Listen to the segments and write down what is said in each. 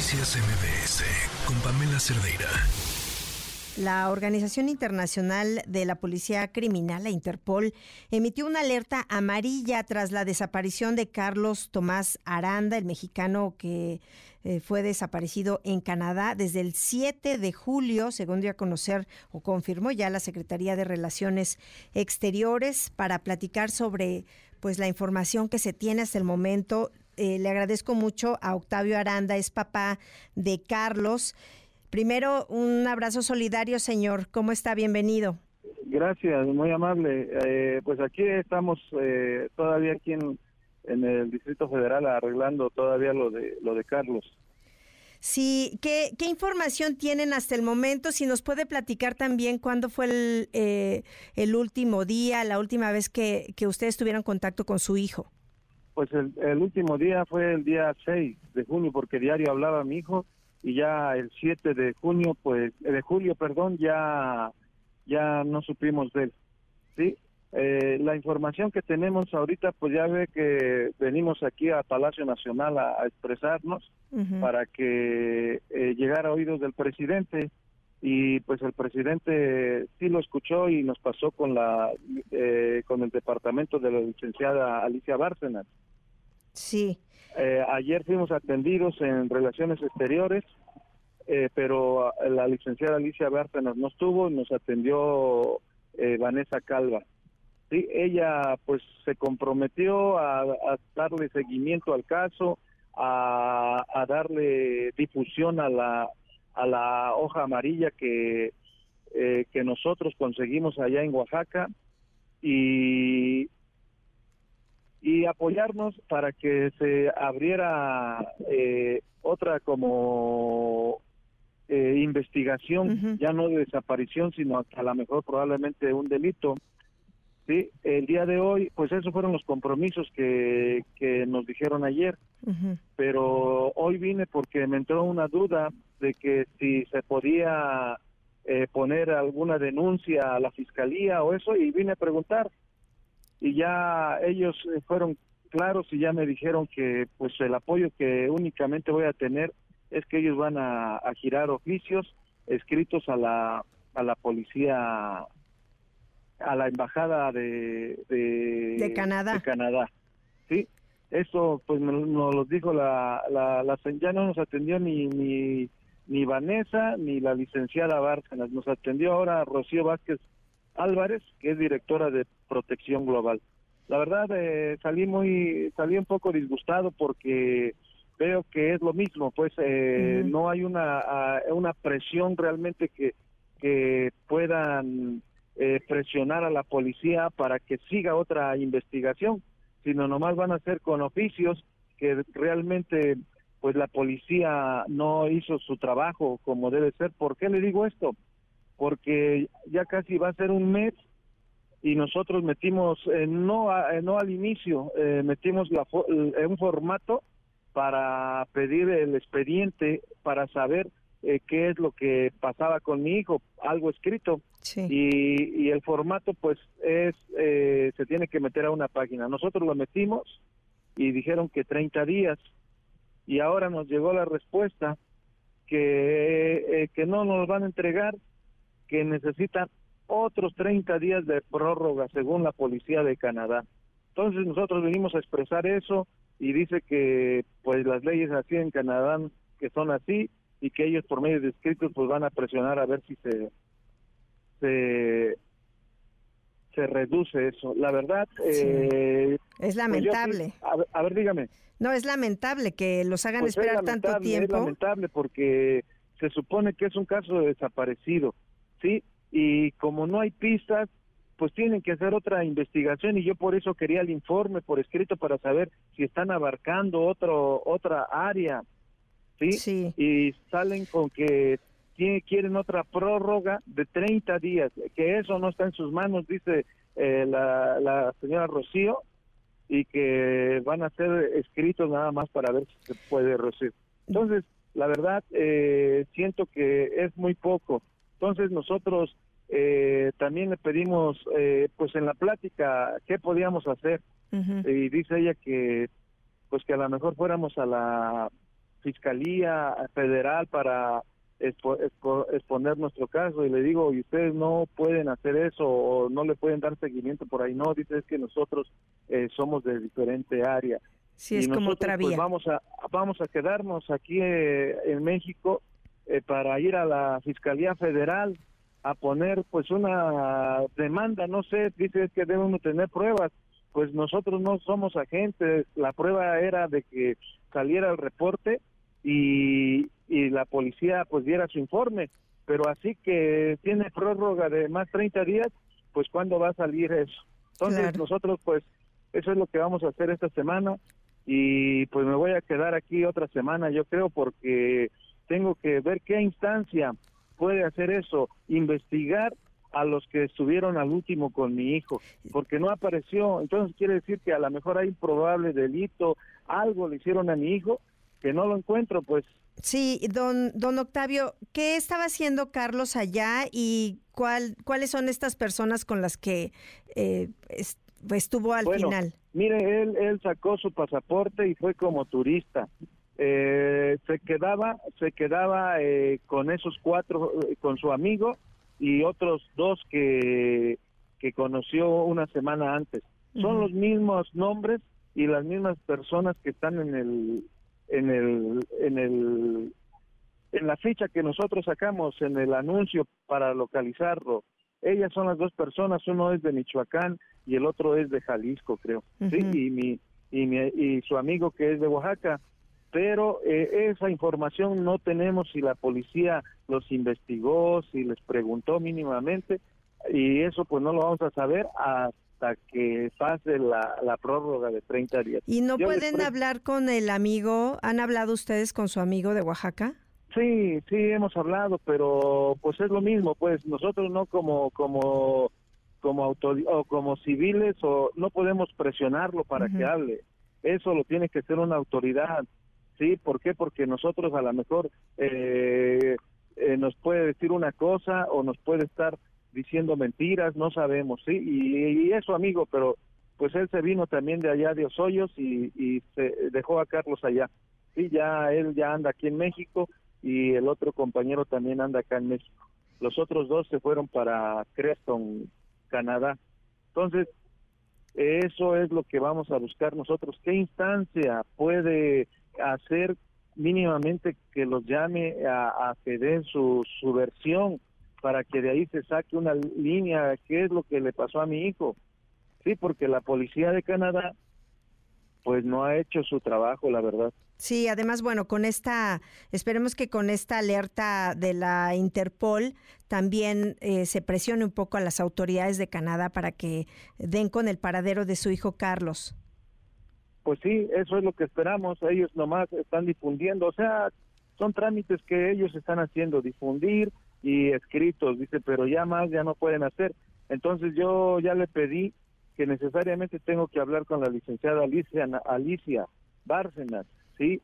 Noticias MBS con Pamela Cerdeira. La Organización Internacional de la Policía Criminal, la Interpol, emitió una alerta amarilla tras la desaparición de Carlos Tomás Aranda, el mexicano que eh, fue desaparecido en Canadá desde el 7 de julio, según dio a conocer o confirmó ya la Secretaría de Relaciones Exteriores, para platicar sobre pues la información que se tiene hasta el momento. Eh, le agradezco mucho a Octavio Aranda, es papá de Carlos. Primero, un abrazo solidario, señor. ¿Cómo está? Bienvenido. Gracias, muy amable. Eh, pues aquí estamos eh, todavía aquí en, el Distrito Federal arreglando todavía lo de lo de Carlos. Sí, ¿qué, qué información tienen hasta el momento? Si nos puede platicar también cuándo fue el, eh, el último día, la última vez que, que ustedes tuvieron contacto con su hijo. Pues el, último día fue el día 6 de junio, porque diario hablaba mi hijo y ya el 7 de junio, pues, eh, de julio, perdón, ya, ya no supimos de él. Sí, eh, la información que tenemos ahorita, pues ya ve que venimos aquí a Palacio Nacional a, expresarnos para que eh, llegara a oídos del presidente y pues el presidente sí lo escuchó y nos pasó con la eh, con el departamento de la licenciada Alicia Bárcenas. Sí. Eh, ayer fuimos atendidos en relaciones exteriores, eh, pero la licenciada Alicia Bárcenas no estuvo, nos atendió Vanessa Calva. Sí, ella pues se comprometió a, darle seguimiento al caso, a, darle difusión a la a la hoja amarilla que que nosotros conseguimos allá en Oaxaca y y apoyarnos para que se abriera eh, otra como eh, investigación, ya no de desaparición, sino a lo mejor probablemente un delito. Sí, el día de hoy, pues esos fueron los compromisos que, que nos dijeron ayer, pero hoy vine porque me entró una duda de que si se podía eh, poner alguna denuncia a la fiscalía o eso, y vine a preguntar. Y ya ellos eh, fueron claros y ya me dijeron que pues el apoyo que únicamente voy a tener es que ellos van a, girar oficios escritos a la a la policía a la embajada de de, Canadá. Canadá. Sí eso pues nos, lo dijo la, la, la ya no nos atendió ni ni ni Vanessa ni la licenciada Bárcenas nos atendió ahora Rocío Vázquez Álvarez, que es directora de Protección Global. La verdad, eh, salí muy, salí un poco disgustado porque veo que es lo mismo, pues eh, no hay una, una presión realmente que, que puedan eh, presionar a la policía para que siga otra investigación, sino nomás van a ser con oficios que realmente pues la policía no hizo su trabajo como debe ser. ¿Por qué le digo esto? porque ya casi va a ser un mes y nosotros metimos, eh, no, eh, no al inicio, eh, metimos la, un formato para pedir el expediente, para saber qué es lo que pasaba con mi hijo, algo escrito. Y, y, el formato pues es, se tiene que meter a una página. Nosotros lo metimos y dijeron que 30 días y ahora nos llegó la respuesta que, que no nos van a entregar que necesitan otros 30 días de prórroga según la policía de Canadá. Entonces nosotros venimos a expresar eso y dice que pues las leyes así en Canadá que son así y que ellos por medio de escritos pues van a presionar a ver si se se, se reduce eso. La verdad eh, es lamentable. a, ver, dígame. No es lamentable que los hagan pues esperar tanto tiempo. Es lamentable porque se supone que es un caso de desaparecido ¿sí? Y como no hay pistas, pues tienen que hacer otra investigación y yo por eso quería el informe por escrito para saber si están abarcando otro otra área, ¿sí? sí. Y salen con que quieren otra prórroga de 30 días, que eso no está en sus manos, dice eh, la, la señora Rocío, y que van a ser escritos nada más para ver si se puede recibir. Entonces, la verdad, eh, siento que es muy poco. Entonces nosotros eh, también le pedimos, eh, pues en la plática, qué podíamos hacer. Y dice ella que, pues que a lo mejor fuéramos a la Fiscalía Federal para exponer nuestro caso y le digo, y ustedes no pueden hacer eso o no le pueden dar seguimiento por ahí, no, dice es que nosotros eh, somos de diferente área. Sí, es como otra pues, vamos a vamos a quedarnos aquí eh, en México eh, para ir a la Fiscalía Federal a poner pues una demanda, no sé, dice que debemos tener pruebas, pues nosotros no somos agentes, la prueba era de que saliera el reporte y, y la policía pues diera su informe, pero así que tiene prórroga de más 30 días, pues ¿cuándo va a salir eso? Entonces nosotros pues eso es lo que vamos a hacer esta semana y pues me voy a quedar aquí otra semana yo creo porque tengo que ver qué instancia puede hacer eso, investigar a los que estuvieron al último con mi hijo, porque no apareció. Entonces quiere decir que a lo mejor hay un probable delito, algo le hicieron a mi hijo, que no lo encuentro, pues. Sí, don, don Octavio, ¿qué estaba haciendo Carlos allá y cuál, cuáles son estas personas con las que eh, estuvo al final? Mire, él, él sacó su pasaporte y fue como turista. Eh, se quedaba, se quedaba eh, con esos cuatro, con su amigo y otros dos que, que conoció una semana antes. Son los mismos nombres y las mismas personas que están en el en el en el en la ficha que nosotros sacamos en el anuncio para localizarlo. Ellas son las dos personas, uno es de Michoacán y el otro es de Jalisco, creo. Sí, y mi y mi y su amigo que es de Oaxaca pero eh, esa información no tenemos si la policía los investigó, si les preguntó mínimamente, y eso pues no lo vamos a saber hasta que pase la, la prórroga de 30 días. ¿Y no pueden hablar con el amigo? ¿Han hablado ustedes con su amigo de Oaxaca? Sí, sí, hemos hablado, pero pues es lo mismo, pues nosotros no como como como o como civiles o no podemos presionarlo para que hable. Eso lo tiene que ser una autoridad ¿sí? ¿Por qué? Porque nosotros a lo mejor eh, eh, nos puede decir una cosa o nos puede estar diciendo mentiras, no sabemos, ¿sí? Y, eso, amigo, pero pues él se vino también de allá de Osoyos y, y se dejó a Carlos allá. Sí, ya él ya anda aquí en México y el otro compañero también anda acá en México. Los otros dos se fueron para Creston, Canadá. Entonces, eso es lo que vamos a buscar nosotros. ¿Qué instancia puede hacer mínimamente que los llame a, a su, su versión para que de ahí se saque una línea qué es lo que le pasó a mi hijo. Sí, porque la policía de Canadá pues no ha hecho su trabajo, la verdad. Sí, además, bueno, con esta, esperemos que con esta alerta de la Interpol también eh, se presione un poco a las autoridades de Canadá para que den con el paradero de su hijo Carlos pues sí, eso es lo que esperamos. Ellos nomás están difundiendo, o sea, son trámites que ellos están haciendo, difundir y escritos, dice, pero ya más ya no pueden hacer. Entonces yo ya le pedí que necesariamente tengo que hablar con la licenciada Alicia, Alicia Bárcenas, ¿sí?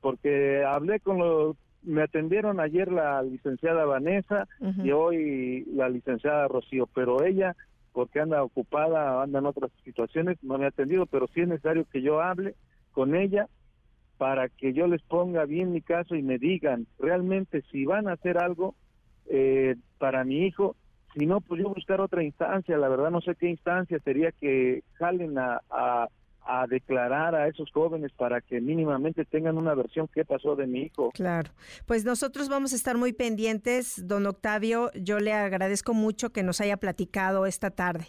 Porque hablé con los, me atendieron ayer la licenciada Vanessa y hoy la licenciada Rocío, pero ella porque anda ocupada, anda en otras situaciones, no me ha atendido, pero sí es necesario que yo hable con ella para que yo les ponga bien mi caso y me digan realmente si van a hacer algo eh, para mi hijo, si no, pues yo buscar otra instancia, la verdad no sé qué instancia sería que jalen a, a declarar a esos jóvenes para que mínimamente tengan una versión qué pasó de mi hijo. Claro, pues nosotros vamos a estar muy pendientes, don Octavio, yo le agradezco mucho que nos haya platicado esta tarde.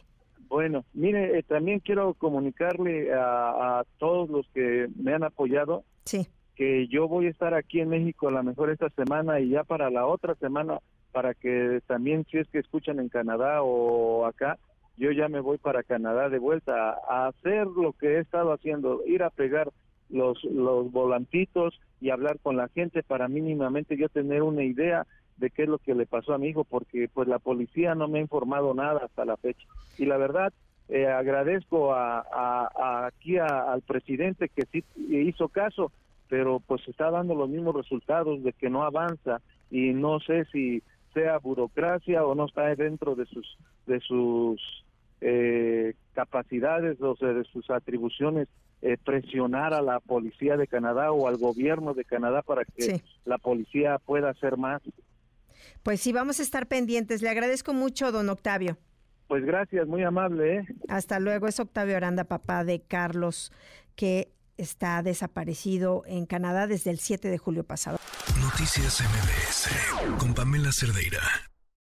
Bueno, mire, eh, también quiero comunicarle a, todos los que me han apoyado sí. que yo voy a estar aquí en México a lo mejor esta semana y ya para la otra semana, para que también si es que escuchan en Canadá o acá, yo ya me voy para Canadá de vuelta a, hacer lo que he estado haciendo, ir a pegar los, los volantitos y hablar con la gente para mínimamente yo tener una idea de qué es lo que le pasó a mi hijo, porque pues la policía no me ha informado nada hasta la fecha. Y la verdad, eh, agradezco a, aquí al presidente que sí hizo caso, pero pues está dando los mismos resultados de que no avanza y no sé si sea burocracia o no está dentro de sus de sus eh, capacidades, o sea, de sus atribuciones eh, presionar a la policía de Canadá o al gobierno de Canadá para que la policía pueda hacer más. Pues sí, vamos a estar pendientes. Le agradezco mucho, don Octavio. Pues gracias, muy amable. ¿eh? Hasta luego. Es Octavio Aranda, papá de Carlos, que está desaparecido en Canadá desde el 7 de julio pasado. Noticias MBS con Pamela Cerdeira.